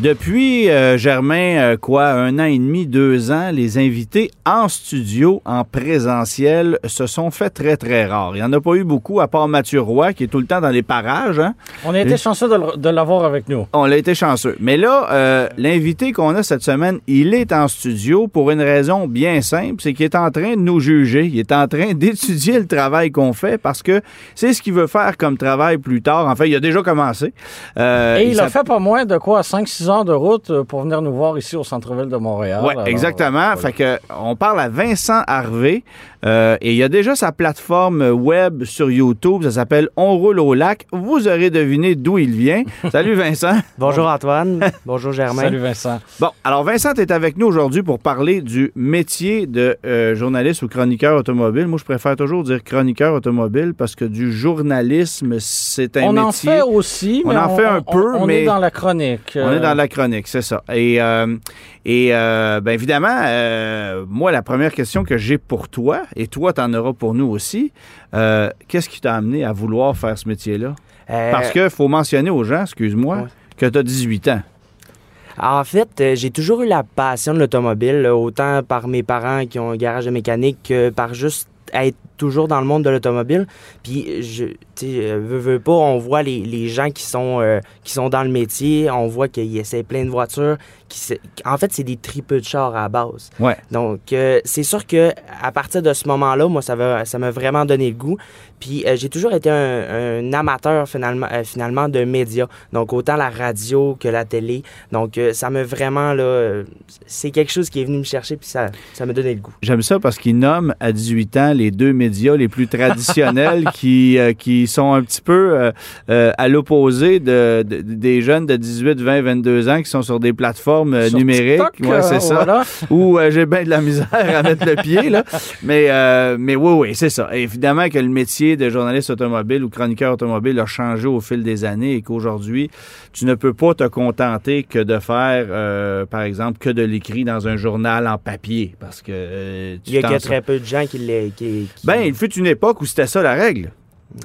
Depuis, euh, Germain, euh, quoi, un an et demi, deux ans, les invités en studio, en présentiel, se sont fait très, très rares. Il n'y en a pas eu beaucoup, à part Mathieu Roy, qui est tout le temps dans les parages. Hein? On a été chanceux de, l'avoir avec nous. On a été chanceux. Mais là, euh, l'invité qu'on a cette semaine, il est en studio pour une raison bien simple, c'est qu'il est en train de nous juger. Il est en train d'étudier le travail qu'on fait parce que c'est ce qu'il veut faire comme travail plus tard. En fait, il a déjà commencé. Euh, et il, a fait pas moins de quoi, 5-6 heures de route euh, pour venir nous voir ici au centre-ville de Montréal. Oui, exactement. Fait que on parle à Vincent Harvé euh, et il y a déjà sa plateforme web sur YouTube. Ça s'appelle On roule au lac. Vous aurez deviné d'où il vient. Salut Vincent. Bonjour Antoine. Bonjour Germain. Salut Vincent. Bon, alors Vincent est avec nous aujourd'hui pour parler du métier de euh, journaliste ou chroniqueur automobile. Moi, je préfère toujours dire chroniqueur automobile parce que du journalisme, c'est un métier. On en fait aussi, on en fait un peu, on, mais est dans la chronique. On est dans la chronique, c'est ça. Et, euh, et euh, bien évidemment, moi, la première question que j'ai pour toi, et toi, tu en auras pour nous aussi, qu'est-ce qui t'a amené à vouloir faire ce métier-là? Parce qu'il faut mentionner aux gens, excuse-moi, que tu as 18 ans. En fait, j'ai toujours eu la passion de l'automobile, autant par mes parents qui ont un garage de mécanique que par juste être toujours dans le monde de l'automobile. Puis, je, tu sais, veux, veux pas, on voit les, les gens qui sont, euh, qui sont dans le métier, on voit qu'ils essaient plein de voitures. Qui, en fait, c'est des tripes de chars à la base. Ouais. Donc, euh, c'est sûr que à partir de ce moment-là, moi, ça m'a ça vraiment donné le goût. Puis, euh, j'ai toujours été un, un amateur, finalement, finalement, de médias. Donc, autant la radio que la télé. Donc, ça m'a vraiment, là, c'est quelque chose qui est venu me chercher, puis ça, ça m'a donné le goût. J'aime ça parce qu'il nomme à 18 ans les deux médias les plus traditionnels qui, euh, qui sont un petit peu euh, euh, à l'opposé de, de, des jeunes de 18, 20, 22 ans qui sont sur des plateformes sur numériques. TikTok, ouais, c'est ça. Voilà. Où j'ai bien de la misère à mettre le pied. Là. Mais, mais oui, oui, c'est ça. Évidemment que le métier de journaliste automobile ou chroniqueur automobile a changé au fil des années et qu'aujourd'hui, tu ne peux pas te contenter que de faire, par exemple, que de l'écrit dans un journal en papier. Parce que. Il y a que très peu de gens qui, qui, qui... Ben, il fut une époque où c'était ça la règle.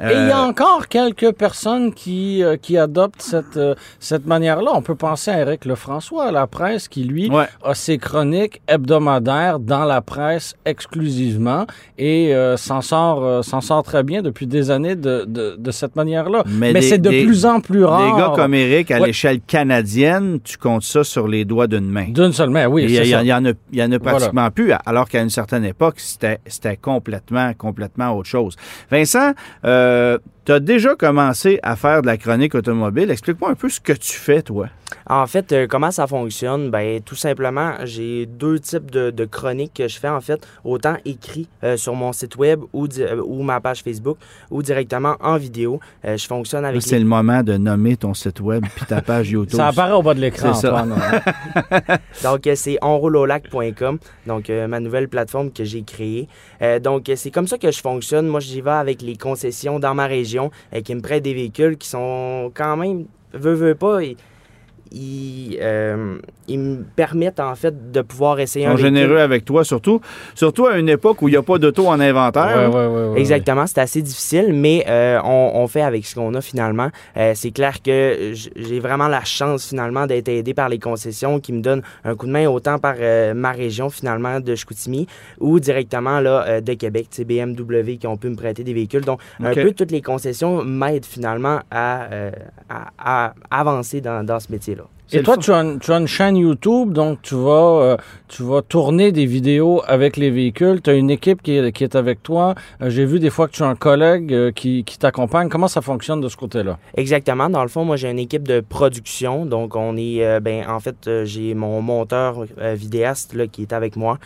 Et il y a encore quelques personnes qui, euh, qui adoptent cette, euh, cette manière-là. On peut penser à Éric Lefrançois, à la presse, qui, lui, ouais. a ses chroniques hebdomadaires dans la presse exclusivement et euh, s'en sort, s'en sort très bien depuis des années de, de, de cette manière-là. Mais, Mais c'est de des, plus en plus rare. Des gars comme Éric, à Ouais. l'échelle canadienne, tu comptes ça sur les doigts d'une main. D'une seule main, oui. Il y, y ça. en a, il y en a pratiquement plus, alors qu'à une certaine époque, c'était c'était complètement, complètement autre chose. Vincent, euh, Uh, tu as déjà commencé à faire de la chronique automobile. Explique-moi un peu ce que tu fais, toi. En fait, euh, comment ça fonctionne? Ben, tout simplement, j'ai deux types de, de chroniques que je fais, en fait. Autant écrit euh, sur mon site web ou, di- euh, ou ma page Facebook ou directement en vidéo. Euh, je fonctionne avec C'est les... le moment de nommer ton site web puis ta page YouTube. Ça apparaît au bas de l'écran, C'est ça. Antoine. Donc, euh, c'est onroulaulac.com, donc euh, ma nouvelle plateforme que j'ai créée. Euh, donc, c'est comme ça que je fonctionne. Moi, j'y vais avec les concessions dans ma région euh, qui me prêtent des véhicules qui sont quand même, veux, veux pas, ils, euh, ils me permettent en fait de pouvoir essayer Ils un sont véhicule. généreux avec toi, surtout, surtout à une époque où il n'y a pas d'auto en inventaire. Ouais, ouais, ouais, ouais, Exactement, c'est assez difficile, mais euh, on, on fait avec ce qu'on a finalement. Euh, c'est clair que j'ai vraiment la chance finalement d'être aidé par les concessions qui me donnent un coup de main autant par euh, ma région finalement de Chicoutimi ou directement là euh, de Québec, c'est BMW qui ont pu me prêter des véhicules. Donc un peu toutes les concessions m'aident finalement à, euh, à, à avancer dans, dans ce métier-là. Et toi, tu as, une, tu as une chaîne YouTube, donc tu vas, euh, tu vas tourner des vidéos avec les véhicules. Tu as une équipe qui est, avec toi. Euh, J'ai vu des fois que tu as un collègue euh, qui, t'accompagne. Comment ça fonctionne de ce côté-là? Exactement. Dans le fond, moi, j'ai une équipe de production. Donc, on est, euh, ben, en fait, j'ai mon monteur vidéaste là, qui est avec moi,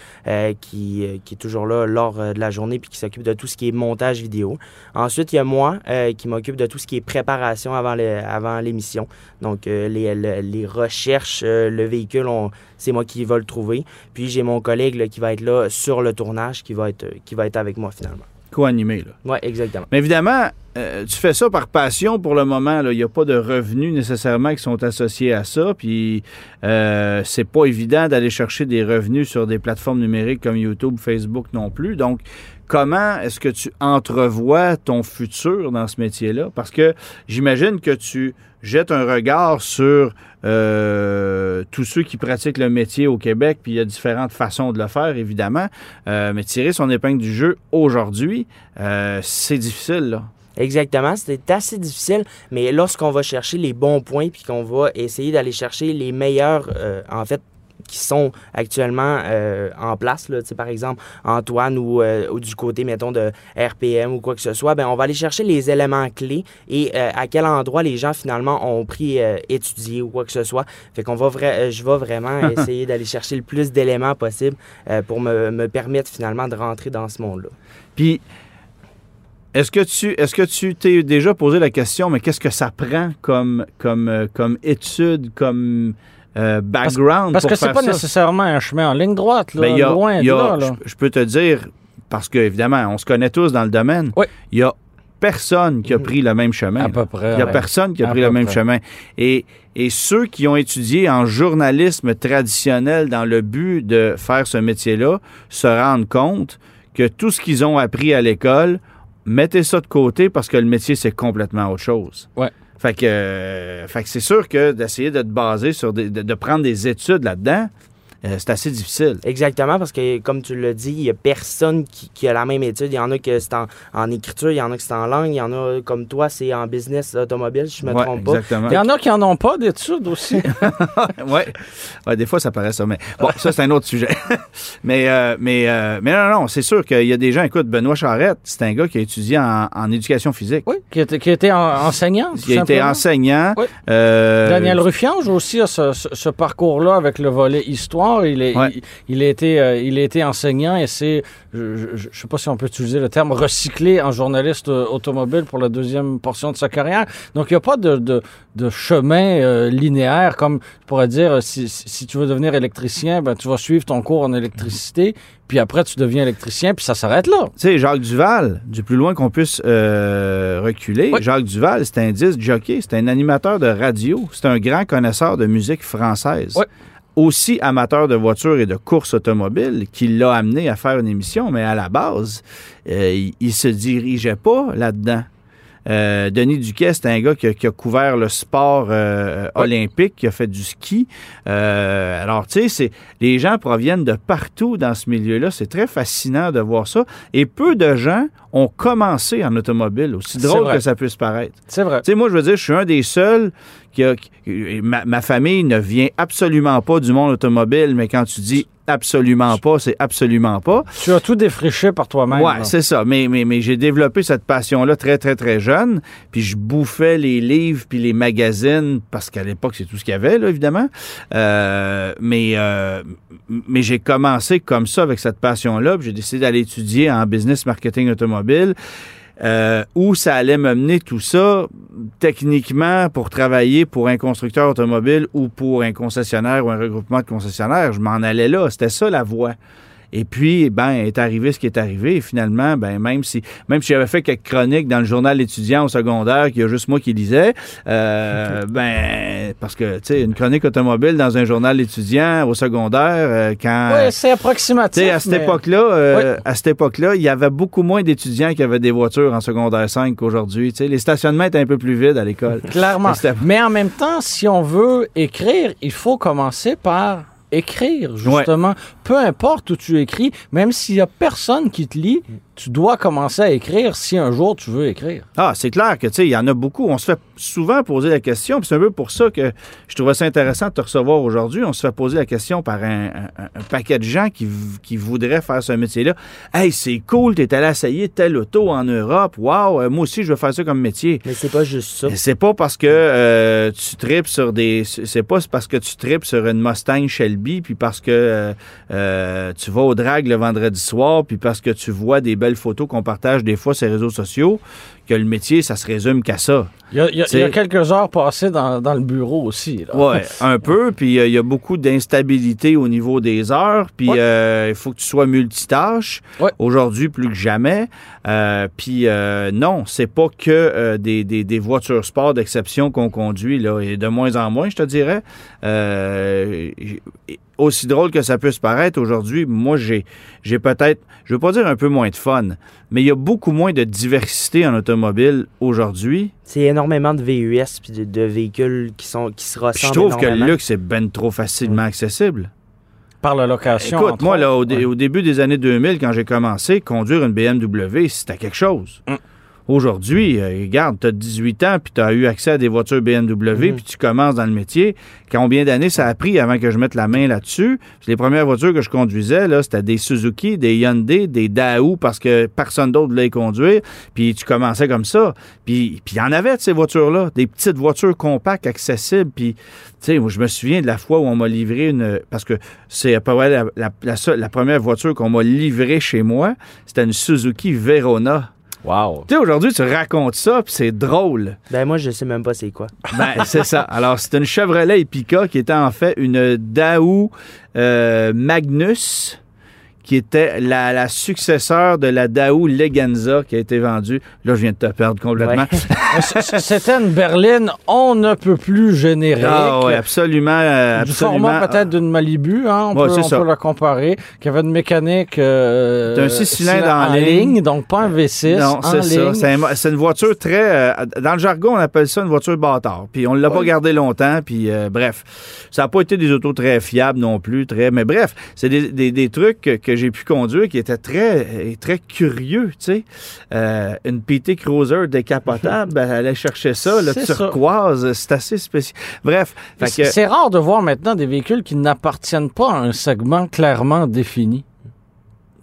qui, est toujours là lors de la journée puis qui s'occupe de tout ce qui est montage vidéo. Ensuite, il y a moi qui m'occupe de tout ce qui est préparation avant l'émission. Donc, les, le- les recherche euh, le véhicule, c'est moi qui va le trouver. Puis j'ai mon collègue là, qui va être là sur le tournage, qui va être, euh, qui va être avec moi finalement. Co-animé, là. Oui, exactement. Mais évidemment, euh, tu fais ça par passion pour le moment. Il n'y a pas de revenus nécessairement qui sont associés à ça. Puis euh, c'est pas évident d'aller chercher des revenus sur des plateformes numériques comme YouTube, Facebook non plus. Donc, comment est-ce que tu entrevois ton futur dans ce métier-là? Parce que j'imagine que tu jettes un regard sur euh, tous ceux qui pratiquent le métier au Québec, puis il y a différentes façons de le faire, évidemment. Euh, mais tirer son épingle du jeu aujourd'hui, euh, c'est difficile. Exactement, c'était assez difficile, mais lorsqu'on va chercher les bons points puis qu'on va essayer d'aller chercher les meilleurs, en fait, qui sont actuellement euh, en place, là, par exemple Antoine ou, euh, ou du côté, mettons, de RPM ou quoi que ce soit, ben, on va aller chercher les éléments clés et euh, à quel endroit les gens finalement ont pris étudier ou quoi que ce soit. Fait qu'on va vra- je vais vraiment essayer d'aller chercher le plus d'éléments possible pour me, me permettre finalement de rentrer dans ce monde-là. Puis, est-ce que tu est-ce que tu t'es déjà posé la question, mais qu'est-ce que ça prend comme, comme, comme étude, comme euh, background Parce pour que c'est pas ça? nécessairement un chemin en ligne droite, là, Ben, il y a- loin de a- là. là. Je, peux te dire, parce que évidemment, on se connaît tous dans le domaine, Oui. il y a personne qui a Mhm. pris le même chemin. À là. peu près. Il n'y a ouais. personne qui a À pris le même près. chemin. Et, et ceux qui ont étudié en journalisme traditionnel dans le but de faire ce métier-là se rendent compte que tout ce qu'ils ont appris à l'école, mettez ça de côté parce que le métier, c'est complètement autre chose. Ouais. Fait que, euh, que c'est sûr que d'essayer de te baser sur des, de, de prendre des études là-dedans, euh, c'est assez difficile. Exactement, parce que comme tu l'as dit, il n'y a personne qui, qui a la même étude. Il y en a que c'est en, en écriture, il y en a que c'est en langue, il y en a comme toi, c'est en business automobile, si je me Ouais, trompe pas. exactement. Il y en a qui en ont pas d'études aussi. ouais. ouais, des fois, ça paraît ça. Mais bon, ça, c'est un autre sujet. mais, euh, mais, euh, mais non, non, c'est sûr qu'il y a des gens. Écoute, Benoît Charrette, c'est un gars qui a étudié en, en éducation physique. oui, qui était, qui était en- enseignant. tout Il a été simplement. enseignant. Oui. euh, Daniel Ruffiange aussi a ce, ce- ce parcours-là avec le volet histoire. Il, est, Ouais. il, il a été, euh, il a été enseignant et c'est, je ne sais pas si on peut utiliser le terme, recyclé en journaliste euh, automobile pour la deuxième portion de sa carrière. Donc, il n'y a pas de, de, de chemin euh, linéaire comme je pourrais dire, si, si si tu veux devenir électricien, ben, tu vas suivre ton cours en électricité, puis après, tu deviens électricien, puis ça s'arrête là. Tu sais, Jacques Duval, du plus loin qu'on puisse euh, reculer, Oui. Jacques Duval, c'est un disque jockey, c'est un animateur de radio, c'est un grand connaisseur de musique française. Oui. Aussi amateur de voitures et de courses automobiles, qui l'a amené à faire une émission, mais à la base, euh, il, il se dirigeait pas là-dedans. Euh, Denis Duquet, c'est un gars qui a, qui a couvert le sport euh, olympique, qui a fait du ski. Euh, alors, tu sais, c'est les gens proviennent de partout dans ce milieu-là. C'est très fascinant de voir ça. Et peu de gens ont commencé en automobile, aussi drôle que ça puisse paraître. C'est vrai. Tu sais, moi, je veux dire, je suis un des seuls qui a. qui- ma, ma famille ne vient absolument pas du monde automobile, mais quand tu dis absolument pas, c'est absolument pas. Tu as tout défriché par toi-même. Ouais, c'est ça. Mais, mais, mais j'ai développé cette passion-là très, très, très jeune. Puis je bouffais les livres puis les magazines, parce qu'à l'époque, c'est tout ce qu'il y avait, là, évidemment. Euh, mais euh, mais j'ai commencé comme ça, avec cette passion-là. Puis j'ai décidé d'aller étudier en business marketing automobile. Euh, où ça allait me mener tout ça, techniquement, pour travailler pour un constructeur automobile ou pour un concessionnaire ou un regroupement de concessionnaires, je m'en allais là. C'était ça la voie. Et puis, ben, est arrivé ce qui est arrivé. Et finalement, ben, même si, même si j'avais fait quelques chroniques dans le journal étudiant au secondaire, qu'il y a juste moi qui lisais, euh, ben, parce que, tu sais, une chronique automobile dans un journal étudiant au secondaire, euh, quand. Oui, c'est Tu approximatif. sais, à cette mais- époque-là, euh, à cette époque-là, il y avait beaucoup moins d'étudiants qui avaient des voitures en secondaire 5 qu'aujourd'hui. Tu sais, les stationnements étaient un peu plus vides à l'école. Clairement. Mais en même temps, si on veut écrire, il faut commencer par écrire, justement. Peu importe où tu écris, même s'il y a personne qui te lit, tu dois commencer à écrire si un jour tu veux écrire. Ah, c'est clair que, tu sais, il y en a beaucoup. On se fait souvent poser la question, puis c'est un peu pour ça que je trouvais ça intéressant de te recevoir aujourd'hui. On se fait poser la question par un, un- un paquet de gens qui, qui voudraient faire ce métier-là. Hey, c'est cool, t'es allé essayer telle auto en Europe. Wow, euh, moi aussi, je veux faire ça comme métier. Mais c'est pas juste ça. C'est pas parce que euh, tu tripes sur des. C'est pas parce que tu tripes sur une Mustang Shelby Puis parce que euh, euh, tu vas au drag le vendredi soir, puis parce que tu vois des belles photos qu'on partage des fois sur les réseaux sociaux, que le métier, ça se résume qu'à ça. Il y a, il y quelques heures passées dans, dans le bureau aussi. Ouais, un peu. Puis euh, il y a beaucoup d'instabilité au niveau des heures. Puis Ouais. euh, il faut que tu sois multitâche. Ouais. Aujourd'hui, plus que jamais. Euh, puis euh, non, c'est pas que euh, des, des- des voitures sport d'exception qu'on conduit, là, et de moins en moins, je te dirais. Aussi drôle que ça puisse paraître, aujourd'hui, moi, j'ai, j'ai peut-être, je veux pas dire un peu moins de fun, mais il y a beaucoup moins de diversité en automobile aujourd'hui. C'est énormément de VUS puis de, de véhicules qui, sont, qui se ressemblent Je trouve que le luxe est ben trop facilement accessible. Par la location. Écoute, moi, là, au, autres. dé- Ouais. au début des années 2000, quand j'ai commencé, conduire une BMW, c'était quelque chose. Mm. Aujourd'hui, euh, regarde, tu as 18 ans, puis tu as eu accès à des voitures BMW, Mhm. puis tu commences dans le métier. Combien d'années ça a pris avant que je mette la main là-dessus? Les premières voitures que je conduisais, là, c'était des Suzuki, des Hyundai, des Daewoo, parce que personne d'autre voulait les conduire. Puis tu commençais comme ça. Puis puis il y en avait de ces voitures-là, des petites voitures compactes, accessibles. Puis, tu sais, je me souviens de la fois où on m'a livré une... Parce que c'est à peu près la, la- la seule- la première voiture qu'on m'a livrée chez moi, c'était une Suzuki Verona. Wow. Tu sais, aujourd'hui, tu racontes ça, puis c'est drôle. Ben moi, je sais même pas c'est quoi. Ben, c'est ça. Alors, c'est une Chevrolet Epica qui était en fait une Daewoo euh, Magnus, qui était la, la successeur de la Daewoo Leganza qui a été vendue. Là, je viens de te perdre complètement. Ouais. C'était une berline on ne peut plus générique. Ah oui, absolument. euh, Du absolument. format peut-être d'une Malibu, hein, on, Ouais, peut, on la comparer, qui avait une mécanique euh, C'est un six cylindres en ligne. donc pas un V6 Non, c'est ça. C'est un- c'est une voiture très. euh, dans le jargon, on appelle ça une voiture bâtard. Puis on ne l'a pas Ouais. gardé longtemps. Puis bref, ça n'a pas été des autos très fiables non plus. Très, mais bref, c'est des, des- des trucs que j'ai pu conduire qui étaient très, euh, très curieux. Tu sais, Euh, une PT Cruiser décapotable, ben, aller chercher ça, le turquoise, c'est assez spécial. Bref, C'est que- rare de voir maintenant des véhicules qui n'appartiennent pas à un segment clairement défini.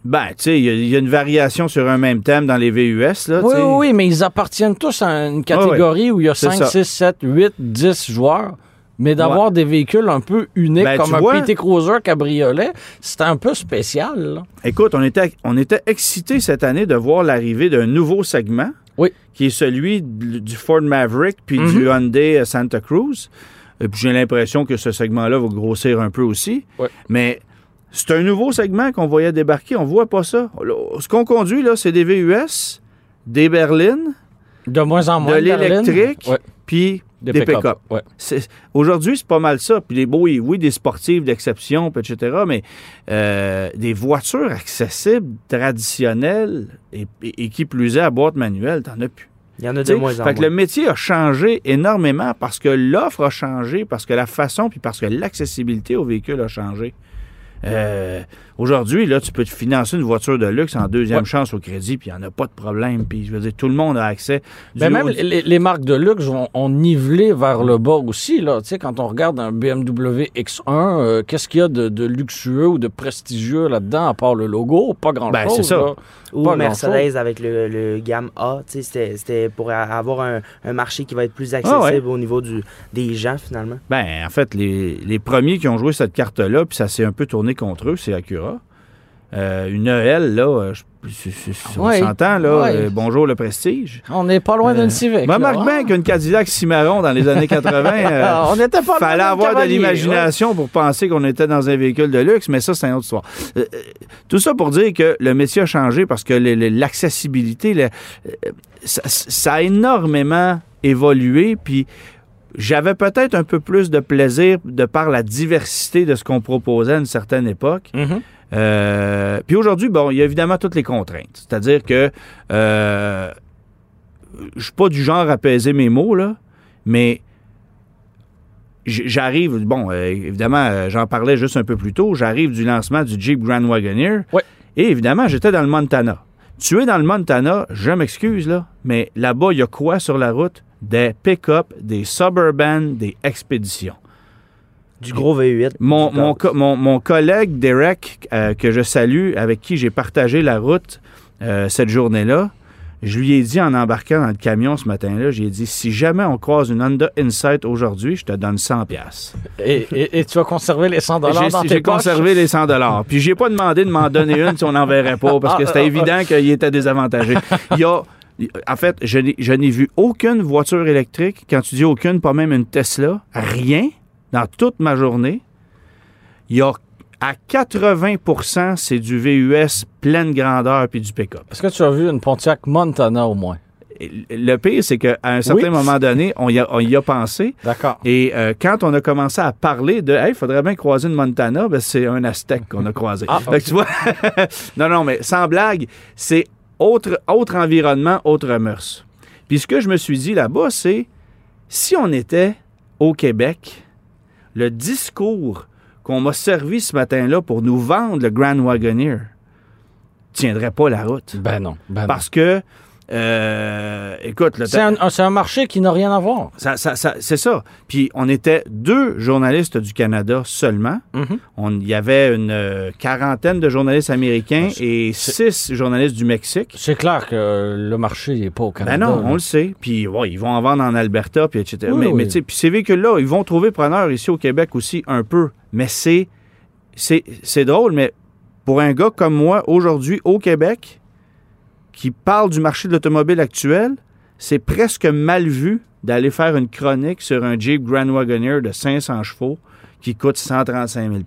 ben, tu sais, il y, a- il y a une variation sur un même thème dans les VUS. Là, Oui, oui, oui, mais ils appartiennent tous à une catégorie où il y a C'est 5, ça. 6, 7, 8, 10 joueurs. Mais d'avoir des véhicules un peu uniques Ben, comme un vois- PT Cruiser cabriolet, c'est un peu spécial. là. Écoute, on était, on était excités cette année de voir l'arrivée d'un nouveau segment. Oui. Qui est celui du Ford Maverick puis Mhm. du Hyundai euh, Santa Cruz. J'ai l'impression que ce segment-là va grossir un peu aussi. Oui. Mais c'est un nouveau segment qu'on voyait débarquer. On voit pas ça. Ce qu'on conduit, là, c'est des VUS, des berlines, De moins en moins. de l'électrique, puis des, des pick-up. Ouais. Aujourd'hui, c'est pas mal ça. Puis les beaux, oui, oui, des sportives d'exception, puis etc. Mais euh, des voitures accessibles, traditionnelles, et, et- et qui plus est à boîte manuelle, t'en as plus. Il y en a de moins en fait que moins. le métier a changé énormément parce que l'offre a changé, parce que la façon, puis parce que l'accessibilité au véhicule a changé. Euh, Aujourd'hui, là, tu peux te financer une voiture de luxe en deuxième Ouais. chance au crédit, puis il n'y en a pas de problème. Puis je veux dire, tout le monde a accès. Du Ben même les, les marques de luxe vont ont nivelé vers le bas aussi. Là. Tu sais, quand on regarde un BMW X1, euh, qu'est-ce qu'il y a de, de luxueux ou de prestigieux là-dedans, à part le logo? Pas grand-chose. Ben, c'est ça. là. Ou Pas Mercedes avec le, le gamme A, c'était- pour avoir un, un marché qui va être plus accessible Ah ouais. au niveau du, des gens finalement. Ben, en fait, les, les premiers qui ont joué cette carte-là, puis ça s'est un peu tourné contre eux, c'est Acura. Euh, une EL, là, euh, je- on Ouais. s'entend, là. Ouais. euh, bonjour le prestige. On n'est pas loin d'une Civic. Moi, bien qu'une Cadillac Cimarron dans les années 80, euh, on n'était pas fallait avoir de l'imagination pour penser qu'on était dans un véhicule de luxe, mais ça, c'est une autre histoire. Euh, euh, tout ça pour dire que le métier a changé parce que l'accessibilité, euh, ça, ça a énormément évolué, puis j'avais peut-être un peu plus de plaisir de par la diversité de ce qu'on proposait à une certaine époque. Mhm. Euh, puis aujourd'hui, bon, il y a évidemment toutes les contraintes. C'est-à-dire que euh, je suis pas du genre à peser mes mots, là, mais j'arrive, bon, euh, évidemment, euh, j'en parlais juste un peu plus tôt, j'arrive du lancement du Jeep Grand Wagoneer. Ouais. Et évidemment, j'étais dans le Montana. Tu es dans le Montana, je m'excuse, là, mais là-bas, il y a quoi sur la route? Des pick-up, des suburban, des expéditions. Du gros V8. Mon, du mon, co- mon- mon collègue Derek, euh, que je salue, avec qui j'ai partagé la route euh, cette journée-là, Je lui ai dit en embarquant dans le camion ce matin-là, j'ai dit si jamais on croise une Honda Insight aujourd'hui, je te donne 100 pièces. Et, et- et tu vas conserver les 100 dollars dans J'ai tes j'ai conservé les 100 dollars. Puis j'ai pas demandé de m'en donner une si on n'en verrait pas parce que c'était évident qu'il était désavantagé. Il y a en fait, je n'ai je n'ai vu aucune voiture électrique. Quand tu dis aucune, pas même une Tesla, rien dans toute ma journée. Il y a à 80% c'est du VUS pleine grandeur puis du pick-up. Est-ce que tu as vu une Pontiac Montana au moins? Le pire, c'est qu'à un certain Oui. moment donné, on y a, on y a pensé. D'accord. Et euh, quand on a commencé à parler de Hey, il faudrait bien croiser une Montana, ben, c'est un Aztec qu'on a croisé. Ah, que tu vois, non, non, mais sans blague, c'est autre, autre environnement, autre mœurs. Puis ce que je me suis dit là-bas, c'est si on était au Québec, le discours qu'on m'a servi ce matin-là pour nous vendre le Grand Wagoneer tiendrait pas la route. Ben non. Ben non. Parce que, euh, écoute, le C'est un, marché qui n'a rien à voir. ça- ça- ça- c'est ça. Puis on était deux journalistes du Canada seulement. Mhm. On- Il y avait une euh, quarantaine de journalistes américains Ben, et six journalistes du Mexique. C'est clair que euh, le marché n'est pas au Ben Canada. non, là. on le sait. Puis ouais, ils vont en vendre en Alberta, puis etc. Oui, mais oui. mais tu sais, puis ces véhicules-là, ils vont trouver preneur ici au Québec aussi un peu. Mais c'est, c'est, c'est drôle, mais pour un gars comme moi, aujourd'hui, au Québec, qui parle du marché de l'automobile actuel, c'est presque mal vu d'aller faire une chronique sur un Jeep Grand Wagoneer de 500 chevaux qui coûte 135 000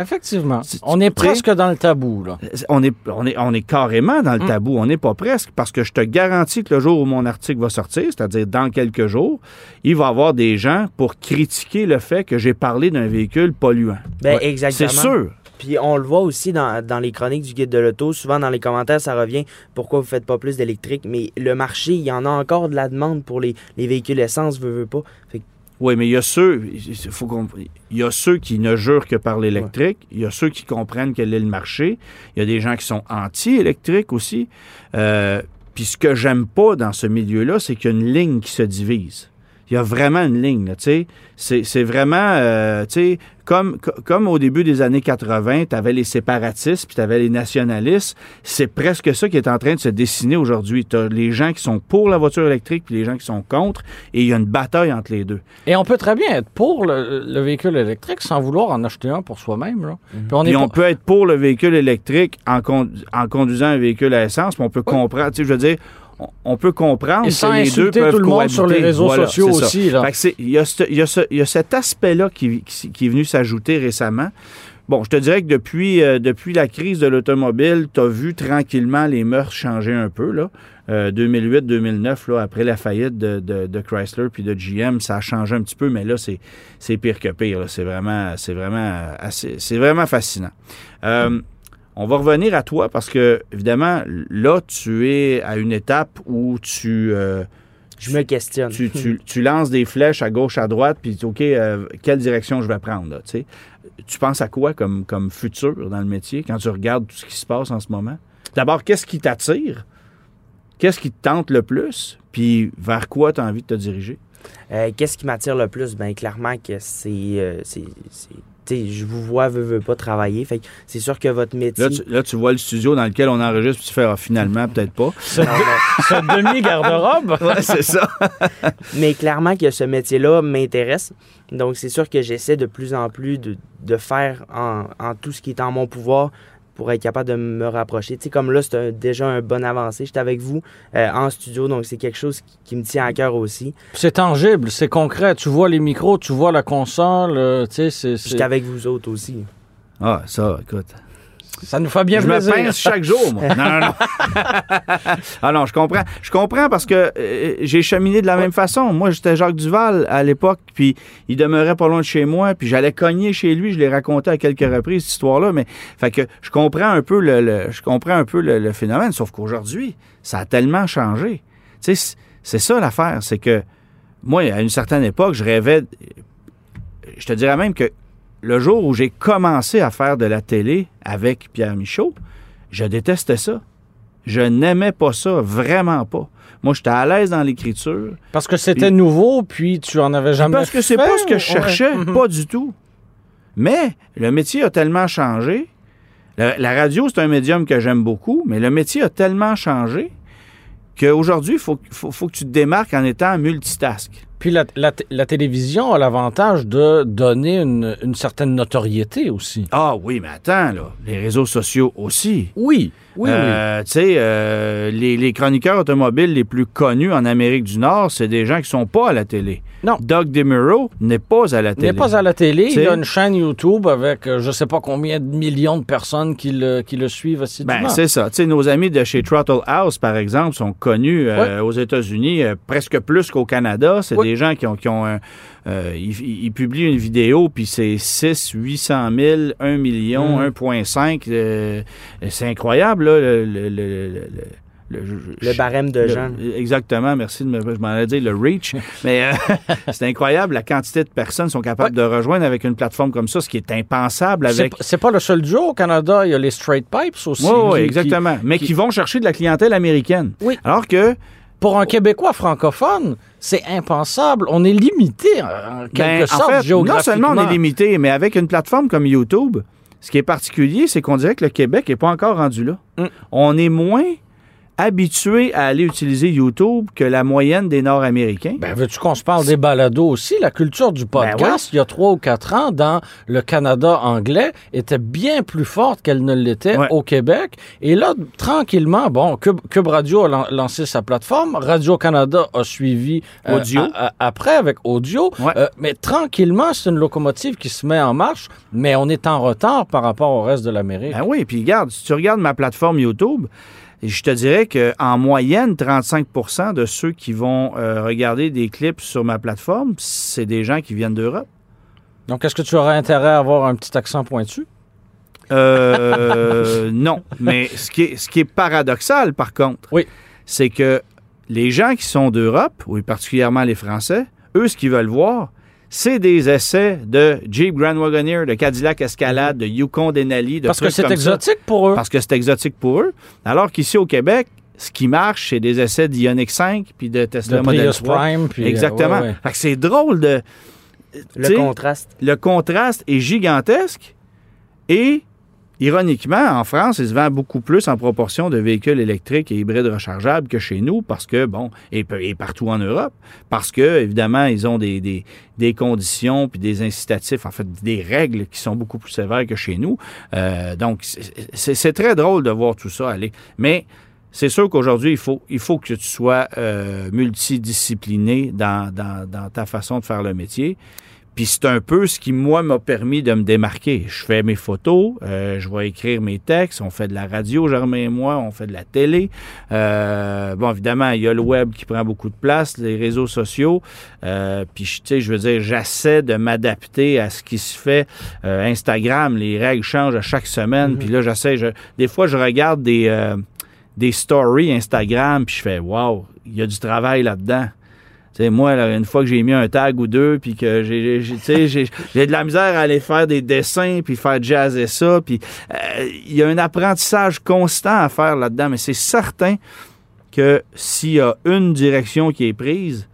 Effectivement. Tu- On est presque dans le tabou, là. on est, on est, on est carrément dans le Mm. tabou. On n'est pas presque parce que je te garantis que le jour où mon article va sortir, c'est-à-dire dans quelques jours, il va y avoir des gens pour critiquer le fait que j'ai parlé d'un véhicule polluant. Ben, C'est exactement. sûr. Puis on le voit aussi dans, dans les chroniques du guide de l'auto. Souvent dans les commentaires, ça revient pourquoi vous faites pas plus d'électrique? Mais le marché, il y en a encore de la demande pour les, les véhicules essence, veut, veut pas. Fait que Oui, mais il y a ceux, faut il y a ceux qui ne jurent que par l'électrique. Il y a ceux qui comprennent quel est le marché. Il y a des gens qui sont anti-électriques aussi. Euh, puis ce que j'aime pas dans ce milieu-là, c'est qu'il y a une ligne qui se divise. Il y a vraiment une ligne, tu sais. C'est c'est vraiment, euh, tu sais, comme, co- comme au début des années 80, tu avais les séparatistes, puis tu avais les nationalistes. C'est presque ça qui est en train de se dessiner aujourd'hui. Tu as les gens qui sont pour la voiture électrique, puis les gens qui sont contre, et il y a une bataille entre les deux. Et on peut très bien être pour le, le véhicule électrique sans vouloir en acheter un pour soi-même. Là. Puis on Puis est on pas- peut être pour le véhicule électrique en, con- en conduisant un véhicule à essence, mais on peut comprendre, tu sais, je veux dire, on, peut comprendre Et sans que les deux peuvent tout le monde sur les réseaux Voilà, sociaux aussi. Il y, a y y cet aspect-là qui, qui- qui est venu s'ajouter récemment. Bon, je te dirais que depuis, euh, depuis la crise de l'automobile, tu as vu tranquillement les mœurs changer un peu. Là. Euh, 2008-2009, là, après la faillite de, de- de Chrysler puis de GM, ça a changé un petit peu, mais là, c'est, pire que pire. C'est vraiment, vraiment, assez, vraiment fascinant. Euh, on va revenir à toi parce que, évidemment, là, tu es à une étape où tu... euh, je me questionne. tu, tu- tu lances des flèches à gauche, à droite, puis OK, euh, quelle direction je vais prendre, là, tu sais? Tu penses à quoi comme, comme futur dans le métier quand tu regardes tout ce qui se passe en ce moment? D'abord, qu'est-ce qui t'attire? Qu'est-ce qui te tente le plus? Puis vers quoi tu as envie de te diriger? Euh, Qu'est-ce qui m'attire le plus? Ben clairement que c'est. euh, c'est- c'est- je vous vois, veux, veux pas travailler. Fait que c'est sûr que votre métier. Là tu, là, tu vois le studio dans lequel on enregistre, puis tu fais ah, finalement, peut-être pas. Ce, ce demi-garde-robe. Ouais, c'est ça. Mais clairement que ce métier-là m'intéresse. Donc, c'est sûr que j'essaie de plus en plus de, de faire en, en tout ce qui est en mon pouvoir pour être capable de me rapprocher. Tu sais, comme là, c'est un- déjà un bon avancé. J'étais avec vous euh, en studio, donc c'est quelque chose qui, qui me tient à cœur aussi. C'est tangible, c'est concret. Tu vois les micros, tu vois la console. euh, tu sais, c'est- c'est- J'étais avec vous autres aussi. Ah, ça, écoute. Ça nous fait bien je me plaisir. pince chaque jour, moi. Non, non, non. ah non, je comprends. Je comprends parce que euh, j'ai cheminé de la même façon. Moi, j'étais Jacques Duval à l'époque, puis il demeurait pas loin de chez moi, puis j'allais cogner chez lui. Je l'ai raconté à quelques reprises, cette histoire-là. Mais fait que je comprends un peu le, le- je comprends un peu le, le phénomène, sauf qu'aujourd'hui, ça a tellement changé. Tu sais, c'est ça l'affaire, c'est que moi, à une certaine époque, je rêvais. Je te dirais même que le jour où j'ai commencé à faire de la télé avec Pierre Michaud, je détestais ça. Je n'aimais pas ça, vraiment pas. Moi, j'étais à l'aise dans l'écriture. Parce que c'était nouveau, puis tu en avais jamais Parce que c'est pas ce que je cherchais, pas du tout. Mais le métier a tellement changé. La, la radio, c'est un médium que j'aime beaucoup, mais le métier a tellement changé qu'aujourd'hui, il faut, faut, faut que tu te démarques en étant multitask. Puis la, la t- la télévision a l'avantage de donner une, une certaine notoriété aussi. Ah oui, mais attends, là, les réseaux sociaux aussi. Oui, oui, Euh, Tu sais, euh, les, les chroniqueurs automobiles les plus connus en Amérique du Nord, c'est des gens qui sont pas à la télé. Non. Doug DeMuro n'est pas à la télé. n'est pas à la télé. Il a une chaîne YouTube avec euh, je sais pas combien de millions de personnes qui le, qui le suivent assidûment. Ben, c'est ça. Tu sais, nos amis de chez Throttle House, par exemple, sont connus euh, aux États-Unis presque plus qu'au Canada. C'est Oui. des gens qui ont, qui ont un- euh, ils, ils publient une vidéo, puis c'est 6, 800 000, 1 million, Mm. 1,5. euh, c'est incroyable, là, le... le, le, le- le- je- Le je- barème de le- gens. Exactement, merci de me. Je m'en allais dire le reach. mais euh, c'est incroyable la quantité de personnes sont capables de rejoindre avec une plateforme comme ça, ce qui est impensable C'est avec. C'est pas le seul duo au Canada. Il y a les Straight Pipes aussi. Oui, qui- exactement. mais qui- qui vont chercher de la clientèle américaine. Oui. Alors que, Pour un Québécois francophone, c'est impensable. On est limité en quelque ben, en sorte fait, non géographiquement. seulement on est limité, mais avec une plateforme comme YouTube, ce qui est particulier, c'est qu'on dirait que le Québec n'est pas encore rendu là. Mm. On est moins habitué à aller utiliser YouTube que la moyenne des Nord-Américains? Ben, veux-tu qu'on se parle des balados aussi? La culture du podcast, Ben il y a trois ou quatre ans, dans le Canada anglais, était bien plus forte qu'elle ne l'était Ouais. au Québec. Et là, tranquillement, bon, Cube, Cube Radio a lan- lancé sa plateforme, Radio-Canada a suivi euh, Audio. a- a- après avec audio. Ouais. Euh, mais tranquillement, c'est une locomotive qui se met en marche, mais on est en retard par rapport au reste de l'Amérique. Ben oui, puis regarde, si tu regardes ma plateforme YouTube, je te dirais qu'en moyenne, 35% de ceux qui vont euh, regarder des clips sur ma plateforme, c'est des gens qui viennent d'Europe. Donc, est-ce que tu aurais intérêt à avoir un petit accent pointu? Euh, non, mais ce qui, est, ce qui est paradoxal, par contre, Oui. c'est que les gens qui sont d'Europe, oui, particulièrement les Français, eux, ce qu'ils veulent voir, c'est des essais de Jeep Grand Wagoneer, de Cadillac Escalade, de Yukon Denali, de Parce que c'est ça. exotique pour eux. parce que c'est exotique pour eux. Alors qu'ici au Québec, ce qui marche, c'est des essais d'Ioniq 5 puis de Tesla de Model Prius 3. Prime. puis, euh, Exactement. ouais, ouais. Fait que c'est drôle de. Le contraste. le contraste est gigantesque et ironiquement, en France, il se vend beaucoup plus en proportion de véhicules électriques et hybrides rechargeables que chez nous parce que, bon, et, partout en Europe, parce que, évidemment, ils ont des, des, conditions puis des incitatifs, en fait, des règles qui sont beaucoup plus sévères que chez nous. Euh, donc, c'est- très drôle de voir tout ça aller. Mais c'est sûr qu'aujourd'hui, il faut, il faut que tu sois euh, multidiscipliné dans, dans ta façon de faire le métier. Puis c'est un peu ce qui, moi, m'a permis de me démarquer. Je fais mes photos, euh, je vais écrire mes textes, on fait de la radio, Germain et moi, on fait de la télé. Euh, bon, évidemment, il y a le web qui prend beaucoup de place, les réseaux sociaux. Euh, puis, tu sais, je veux dire, j'essaie de m'adapter à ce qui se fait. Euh, Instagram, les règles changent à chaque semaine. Puis là, j'essaie, je, des fois, je regarde des, euh, des stories Instagram, puis je fais, wow, il y a du travail là-dedans. Sais, moi, là, une fois que j'ai mis un tag ou deux, puis que j'ai, j'ai de la misère à aller faire des dessins, puis faire jazzer ça, puis euh, il y a un apprentissage constant à faire là-dedans, mais c'est certain que s'il y a une direction qui est prise,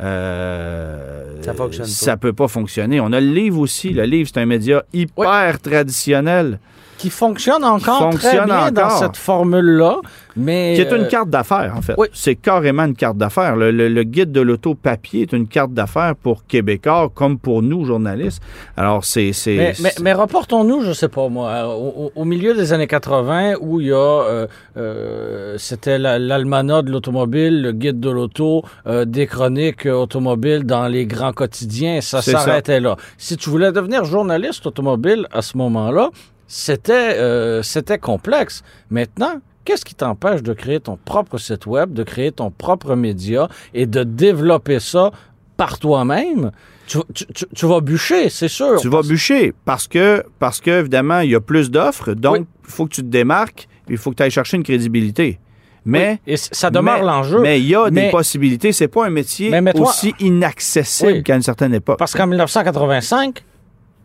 euh, Ça fonctionne pas. Ça peut pas fonctionner. On a le livre aussi. Le livre, c'est un média hyper traditionnel, Qui fonctionne encore très bien dans cette formule-là. Mais, qui est une euh, carte d'affaires, en fait. oui. C'est carrément une carte d'affaires. Le, le- le guide de l'auto papier est une carte d'affaires pour Québécois comme pour nous, journalistes. Alors, c'est... Mais, mais, reportons-nous, je sais pas moi, euh, au, milieu des années 80 où il y a, euh, euh, c'était la- l'almanach de l'automobile, le guide de l'auto, euh, des chroniques automobiles dans les grands quotidiens, ça. s'arrêtait là. Si tu voulais devenir journaliste automobile à ce moment-là, c'était euh, c'était complexe. Maintenant, qu'est-ce qui t'empêche de créer ton propre site web, de créer ton propre média et de développer ça par toi-même? Tu, tu- tu- tu vas bûcher, c'est sûr. Tu vas bûcher parce que, parce que évidemment, il y a plus d'offres. Donc, il Oui. faut que tu te démarques. Il faut que tu ailles chercher une crédibilité. Mais... Oui, et ça demeure l'enjeu. Mais il y a Mais- des possibilités. C'est pas un métier Mais aussi inaccessible Oui. qu'à une certaine époque. Parce qu'en 1985,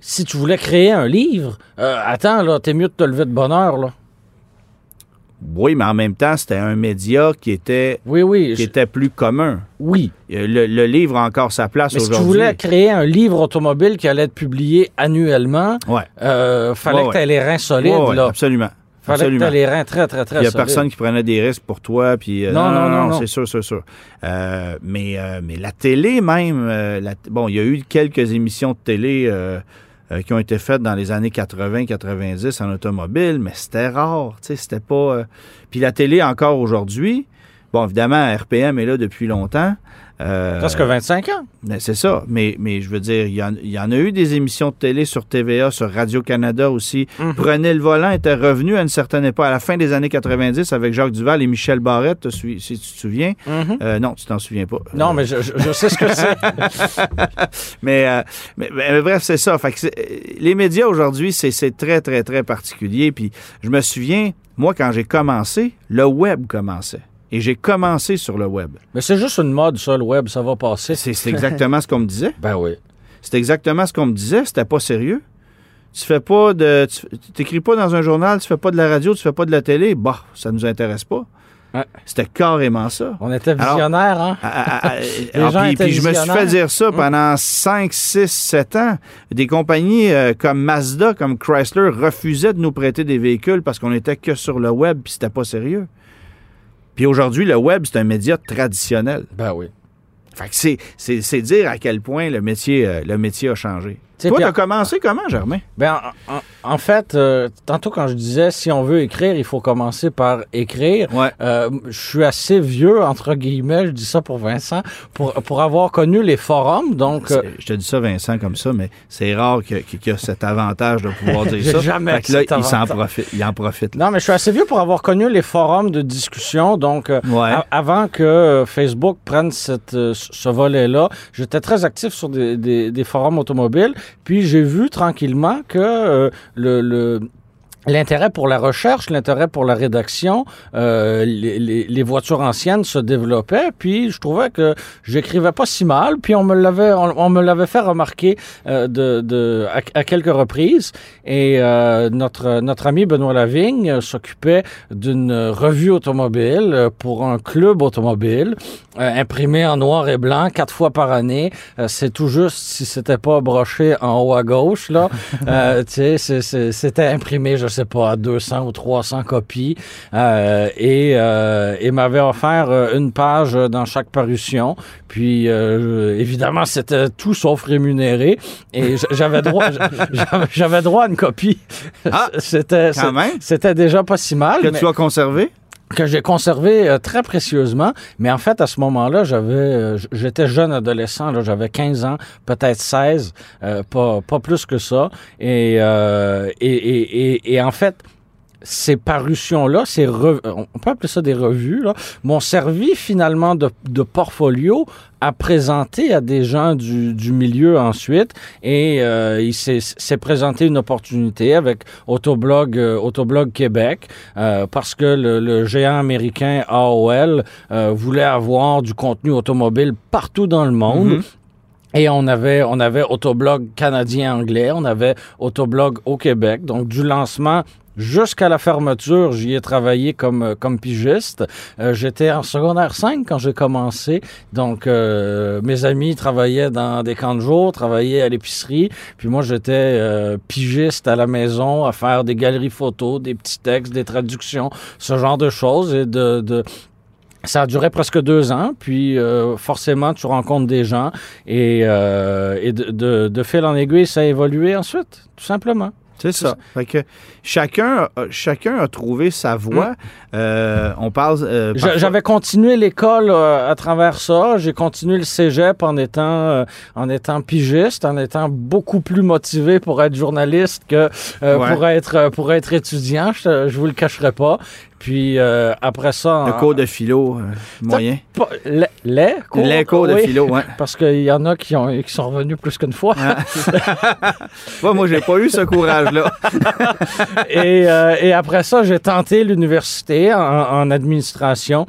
si tu voulais créer un livre, euh, attends, là, t'es mieux de te lever de bonne heure, là. Oui, mais en même temps, c'était un média qui était, Oui, oui. qui je- était plus commun. Oui. Euh, Le, le livre a encore sa place Mais si tu aujourd'hui. voulais créer un livre automobile qui allait être publié annuellement, Ouais. euh, fallait Ouais, que tu aies les reins solides, Ouais, là. absolument. Fallait Absolument. que tu les reins très, très, très Il n'y a solides. personne qui prenait des risques pour toi. Puis, euh, Non, non, non, non. c'est sûr, c'est sûr. Euh, mais, mais la télé même, la- bon, il y a eu quelques émissions de télé euh, qui ont été faites dans les années 80-90 en automobile, mais c'était rare. tu sais, C'était pas. euh, Puis la télé, encore aujourd'hui, bon, évidemment, RPM est là depuis longtemps. Euh, Presque 25 ans. mais c'est ça. Mais, mais je veux dire, il y, en, il y en a eu des émissions de télé sur TVA, sur Radio-Canada aussi. Mhm. Prenez le volant était revenu à une certaine époque, à la fin des années 90, avec Jacques Duval et Michel Barrette, si tu te souviens. Mhm. Euh, non, tu t'en souviens pas. Non, Euh, mais je, sais ce que c'est. mais, euh, mais, mais bref, c'est ça. Fait que euh, les médias aujourd'hui, c'est très, très, très particulier. Puis je me souviens, moi, quand j'ai commencé, le web commençait. Et j'ai commencé sur le web. mais c'est juste une mode, ça, le web, ça va passer. C'est exactement ce qu'on me disait. Ben oui. C'est exactement ce qu'on me disait. C'était pas sérieux. Tu fais pas de. Tu t'écris pas dans un journal, tu fais pas de la radio, tu fais pas de la télé. Bah, ça nous intéresse pas. Ouais. C'était carrément ça. On était visionnaires, hein? Ah, ah, ah, Les alors, gens puis, étaient puis je me suis fait dire ça pendant 5, 6, 7 ans. Des compagnies euh, comme Mazda, comme Chrysler refusaient de nous prêter des véhicules parce qu'on était que sur le web puis c'était pas sérieux. Puis aujourd'hui, le web, c'est un média traditionnel. Ben oui. Fait que c'est, dire à quel point le métier, euh, le métier a changé. Tu sais, Toi, t'as en- commencé comment, Germain? Ben, en, en- en fait, euh, tantôt quand je disais si on veut écrire, il faut commencer par écrire. Ouais. Euh, je suis assez vieux, entre guillemets, je dis ça pour Vincent, pour, pour avoir connu les forums. Donc, euh, Je te dis ça, Vincent, comme ça, mais c'est rare que- qu'il y ait cet avantage de pouvoir dire ça. jamais Fait que là, il s'en avantage. profite. Il en profite. là. non, mais je suis assez vieux pour avoir connu les forums de discussion. Donc, Ouais. a- avant que Facebook prenne cette, ce volet-là, j'étais très actif sur des, des- des forums automobiles. Puis j'ai vu tranquillement que euh, le, le- L'intérêt pour la recherche, l'intérêt pour la rédaction, euh, les, les- les voitures anciennes se développaient, puis je trouvais que j'écrivais pas si mal, puis on me l'avait on, on me l'avait fait remarquer euh, de, de à, à quelques reprises. Et euh, notre notre ami Benoît Lavigne euh, s'occupait d'une revue automobile euh, pour un club automobile euh, imprimé en noir et blanc quatre fois par année. Euh, c'est tout juste si c'était pas broché en haut à gauche là. Euh, tu sais, c'était imprimé, je sais pas, à 200 ou 300 copies euh, et, euh, et m'avait offert euh, une page dans chaque parution. Puis euh, évidemment, c'était tout sauf rémunéré et j'avais droit, j'avais- droit à une copie. Ah, c'était Quand même? c'était déjà pas si mal. Que mais- tu as conservé? Que j'ai conservé euh, très précieusement. Mais en fait, à ce moment-là, j'avais, euh, j'étais jeune adolescent, j'avais 15 ans, peut-être 16, euh, pas, pas plus que ça. Et, et, et, et en fait, ces parutions-là, ces rev- on peut appeler ça des revues, là, m'ont servi finalement de, de portfolio à présenter à des gens du, du milieu ensuite. Et euh, il s'est présenté une opportunité avec Autoblog, euh, Autoblog Québec, euh, parce que le, le géant américain AOL euh, voulait avoir du contenu automobile partout dans le monde. Mhm. Et on avait, on avait Autoblog canadien-anglais, on avait Autoblog au Québec. Donc, du lancement jusqu'à la fermeture, j'y ai travaillé comme, euh, comme pigiste. Euh, J'étais en secondaire 5 quand j'ai commencé. Donc, euh, mes amis travaillaient dans des camps de jour, travaillaient à l'épicerie. Puis moi, j'étais euh, pigiste à la maison à faire des galeries photos, des petits textes, des traductions, ce genre de choses. Et de, de ça a duré presque deux ans, puis euh, forcément, tu rencontres des gens et, euh, et de, de, de fil en aiguille, ça a évolué ensuite, tout simplement. C'est ça. Fait que chacun, a- chacun a trouvé sa voie. Euh, on parle. euh, parfois- J'avais continué l'école euh, à travers ça. J'ai continué le cégep en étant, euh, en étant pigiste, en étant beaucoup plus motivé pour être journaliste que euh, Ouais. pour, être, euh, pour être étudiant. Je, je vous le cacherai pas. Puis euh, après ça... Le cours de philo euh, moyen. pas- les, les cours, Les cours de oui, philo, ouais. Parce qu'il y en a qui, ont, qui sont revenus plus qu'une fois. Moi, moi, j'ai pas eu ce courage-là. et, euh, et après ça, j'ai tenté l'université en, en administration.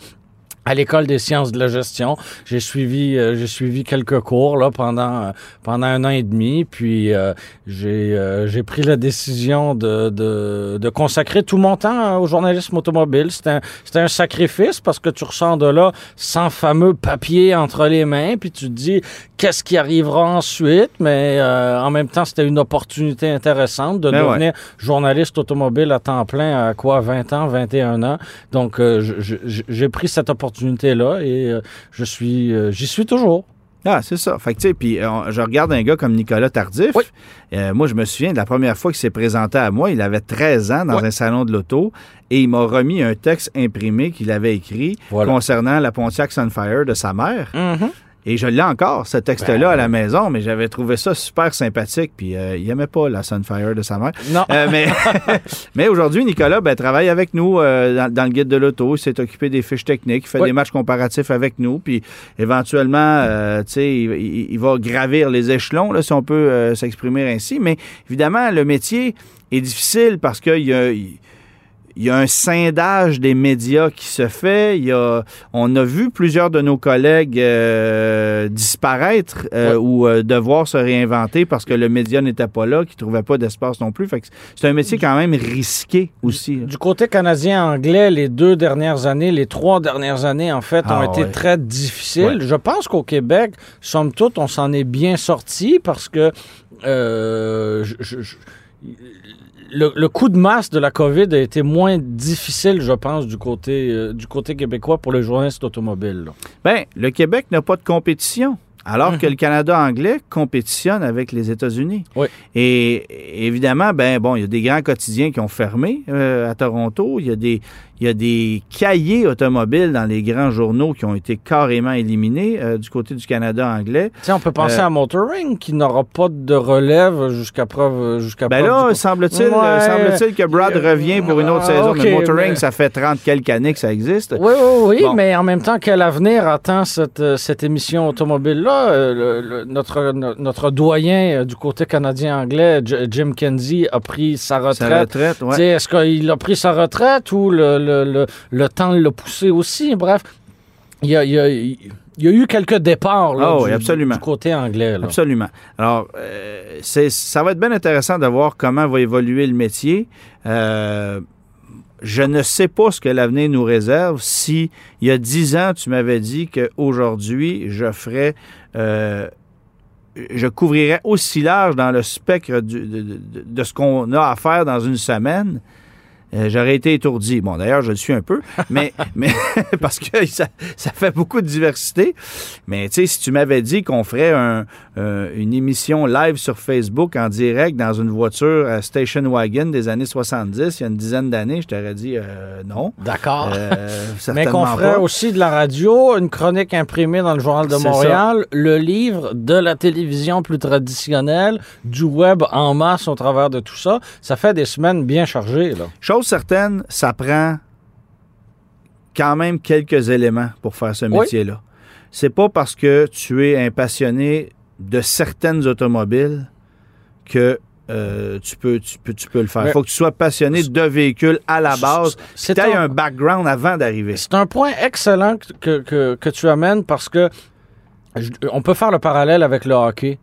À l'école des sciences de la gestion. J'ai suivi, euh, j'ai suivi quelques cours là pendant euh, pendant un an et demi, puis euh, j'ai euh, j'ai pris la décision de, de, de consacrer tout mon temps au journalisme automobile. C'était un, un sacrifice parce que tu ressors de là sans fameux papier entre les mains, puis tu te dis qu'est-ce qui arrivera ensuite, mais euh, en même temps c'était une opportunité intéressante de Ben ouais. devenir journaliste automobile à temps plein à quoi 20 ans, 21 ans. Donc euh, j'ai pris cette opportunité-là et euh, je suis, j'y suis toujours. Ah, c'est ça. Fait que, tu sais, puis je regarde un gars comme Nicolas Tardif. Oui. Euh, moi, je me souviens de la première fois qu'il s'est présenté à moi, il avait 13 ans dans Oui. un salon de l'auto et il m'a remis un texte imprimé qu'il avait écrit Voilà. concernant la Pontiac Sunfire de sa mère. Mhm. Et je l'ai encore, ce texte-là, Ben, à la maison, mais j'avais trouvé ça super sympathique. Puis euh, il aimait pas la Sunfire de sa mère. Non. Euh, mais mais aujourd'hui, Nicolas ben, travaille avec nous euh, dans, dans le guide de l'auto. Il s'est occupé des fiches techniques. Il fait Oui. des matchs comparatifs avec nous. Puis éventuellement, tu sais, il, il- il va gravir les échelons, là, si on peut s'exprimer ainsi. Mais évidemment, le métier est difficile parce qu'il y a... il- il y a un scindage des médias qui se fait. Il y a, on a vu plusieurs de nos collègues euh, disparaître euh, Ouais. ou euh, devoir se réinventer parce que le média n'était pas là, qu'ils ne trouvaient pas d'espace non plus. Fait que c'est un métier quand même risqué aussi. là. Du côté canadien-anglais, les deux dernières années, les trois dernières années, en fait, Ah, ont été très difficiles. Je pense qu'au Québec, somme toute, on s'en est bien sorti parce que je- je- je- le, le coup de masse de la COVID a été moins difficile, je pense, du côté, euh, du côté québécois pour les journalistes automobiles. là. Ben, le Québec n'a pas de compétition. Alors que le Canada anglais compétitionne avec les États-Unis. Oui. Et évidemment, ben bon, il y a des grands quotidiens qui ont fermé euh, à Toronto. Il y a des il y a des cahiers automobiles dans les grands journaux qui ont été carrément éliminés euh, du côté du Canada anglais. On peut penser Euh, à Motoring qui n'aura pas de relève jusqu'à preuve jusqu'à Ben là, du- semble-t-il, Ouais. euh, semble-t-il que Brad Euh, revient pour une autre saison ok, de Motoring. mais- Ça fait 30 quelques années que ça existe. Oui, oui, oui, Bon. mais en même temps, quel avenir attend cette, cette émission automobile-là? Euh, le- le- notre, no- notre doyen du côté canadien-anglais, J- Jim Kenzie, a pris sa Sa retraite. retraite, Tu ouais. Est-ce qu'il a pris sa retraite ou le, le, le, le temps l'a poussé aussi? Bref, il y a, il y a- il y a eu quelques départs là, Ah du, oui, absolument. du côté anglais. là. Absolument. Alors, euh, c'est, ça va être bien intéressant de voir comment va évoluer le métier. Euh, je ne sais pas ce que l'avenir nous réserve. Si, il y a dix ans, tu m'avais dit qu'aujourd'hui, je ferais... euh, je couvrirais aussi large dans le spectre du- de, de- de ce qu'on a à faire dans une semaine. Euh, J'aurais été étourdi. Bon, d'ailleurs, je le suis un peu, mais, mais parce que ça, ça fait beaucoup de diversité. Mais tu sais, si tu m'avais dit qu'on ferait un, euh, une émission live sur Facebook en direct dans une voiture à station wagon des années 70, il y a une dizaine d'années, je t'aurais dit euh, non. D'accord. Euh, Mais qu'on ferait pas. aussi de la radio, une chronique imprimée dans le Journal de Montréal, le livre de la télévision plus traditionnelle, du web en masse au travers de tout ça. Ça fait des semaines bien chargées. Là. Chose certaine, ça prend quand même quelques éléments pour faire ce Oui. métier-là. C'est pas parce que tu es un passionné de certaines automobiles que euh, tu, peux, tu, peux, tu peux le faire. Il faut que tu sois passionné de véhicules à la base. C'est Tu aies un- un background avant d'arriver. C'est un point excellent que, que, que tu amènes parce que je- on peut faire le parallèle avec le hockey.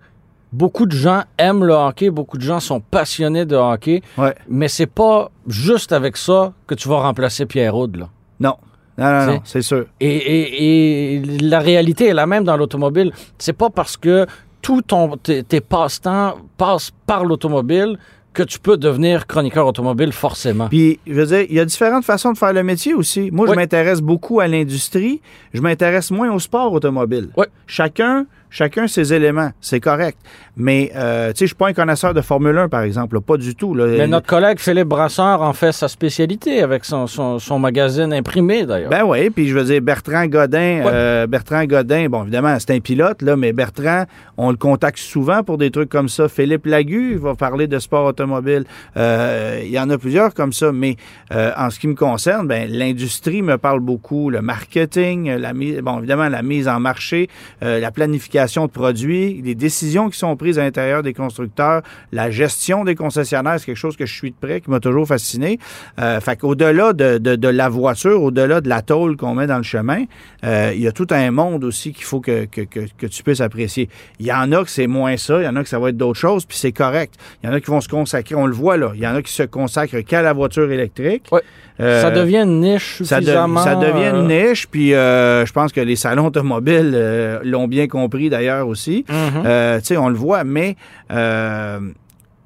Beaucoup de gens aiment le hockey, beaucoup de gens sont passionnés de hockey, Ouais. mais c'est pas juste avec ça que tu vas remplacer Pierre Aude. Là. Non. Non, non, non, C'est- c'est sûr. Et, et- et la réalité est la même dans l'automobile. C'est pas parce que tout ton, tes, passe-temps passent par l'automobile que tu peux devenir chroniqueur automobile forcément. Puis, je veux dire, il y a différentes façons de faire le métier aussi. Moi, je m'intéresse beaucoup à l'industrie. Je m'intéresse moins au sport automobile. Oui. Chacun, chacun ses éléments. C'est correct. Mais, euh, tu sais, je suis pas un connaisseur de Formule 1, par exemple. là. Pas du tout. là. Mais notre collègue Philippe Brasseur en fait sa spécialité avec son, son, son magazine imprimé d'ailleurs. Ben oui, puis je veux dire, Bertrand Godin, Ouais. euh, Bertrand Godin, bon, évidemment, c'est un pilote, là, mais Bertrand, on le contacte souvent pour des trucs comme ça. Philippe Lagu va parler de sport automobile. Euh, Il y en a plusieurs comme ça, mais en ce qui me concerne, ben, l'industrie me parle beaucoup, le marketing, la mise, bon, évidemment, la mise en marché, la planification de produits, les décisions qui sont prises à l'intérieur des constructeurs, la gestion des concessionnaires, c'est quelque chose que je suis de près, qui m'a toujours fasciné. Euh, fait qu'au-delà de, de, de la voiture, au-delà de la tôle qu'on met dans le chemin, euh, il y a tout un monde aussi qu'il faut que, que, que, que tu puisses apprécier. Il y en a que c'est moins ça, il y en a que ça va être d'autres choses, puis c'est correct. Il y en a qui vont se consacrer, on le voit là, il y en a qui se consacrent qu'à la voiture électrique. Euh, ça devient une niche ça, de- suffisamment... ça devient euh, une niche, puis euh, je pense que les salons automobiles euh, l'ont bien compris d'ailleurs aussi. mhm. Euh, tu sais, on le voit, mais euh,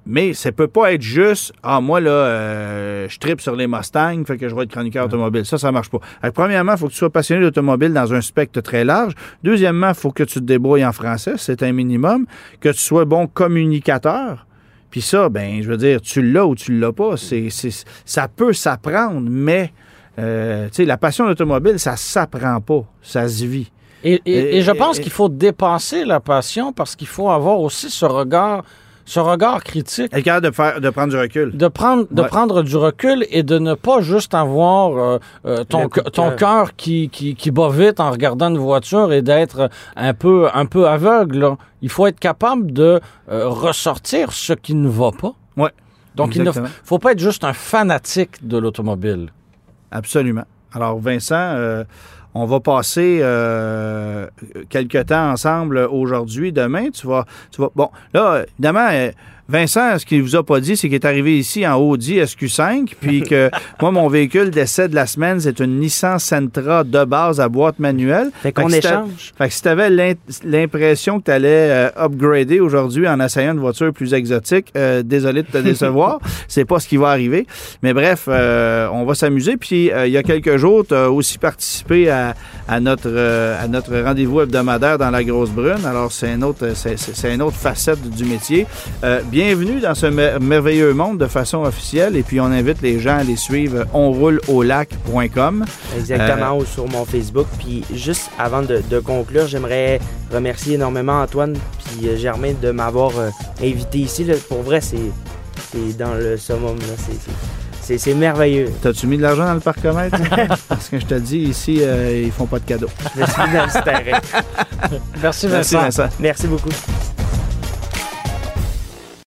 mais ça peut pas être juste ah moi là euh, je tripe sur les Mustangs, fait que je vais être chroniqueur automobile. Ça, ça marche pas. Premièrement, il faut que tu sois passionné d'automobile dans un spectre très large. Deuxièmement, il faut que tu te débrouilles en français, c'est un minimum. Que tu sois bon communicateur. Puis ça, ben, je veux dire, tu l'as ou tu l'as pas. C'est, c'est- ça peut s'apprendre, mais euh, tu sais, la passion d'automobile, ça s'apprend pas, ça se vit. Et, et- et je pense Et- qu'il faut dépasser la passion parce qu'il faut avoir aussi ce regard, ce regard critique. Capable de, faire, de prendre du recul. De prendre, de Ouais. prendre du recul et de ne pas juste avoir euh, euh, ton, cœur. qui, qui, qui bat vite en regardant une voiture et d'être un peu, un peu aveugle. là. Il faut être capable de euh, ressortir ce qui ne va pas. Ouais. Donc, il ne faut pas être juste un fanatique de l'automobile. Absolument. Alors, Vincent, on va passer euh, quelques temps ensemble aujourd'hui. Demain, tu vas, tu vas. Bon, là, évidemment, euh, Vincent, ce qu'il vous a pas dit, c'est qu'il est arrivé ici en Audi SQ5, puis que moi, mon véhicule d'essai de la semaine, c'est une Nissan Sentra de base à boîte manuelle. Fait qu'on échange. Fait que si tu avais l'impression que tu allais upgrader aujourd'hui en essayant une voiture plus exotique, euh, désolé de te décevoir, c'est pas ce qui va arriver. Mais bref, euh, on va s'amuser. Puis euh, il y a quelques jours, tu as aussi participé à, à notre, euh, à notre rendez-vous hebdomadaire dans la Grosse Brune. Alors, c'est un autre, c'est, une autre facette du métier. Euh, bienvenue dans ce mer- merveilleux monde de façon officielle. Et puis, on invite les gens à les suivre onrouleaulac.com. Exactement, ou sur mon Facebook. Puis juste avant de, de conclure, j'aimerais remercier énormément Antoine puis euh, Germain de m'avoir euh, invité ici. là. Pour vrai, c'est dans le summum. là. C'est- merveilleux. T'as-tu mis de l'argent dans le parcomètre? Parce que je te dis, ici, euh, ils font pas de cadeaux. Merci, Merci, Vincent. Vincent. Merci beaucoup.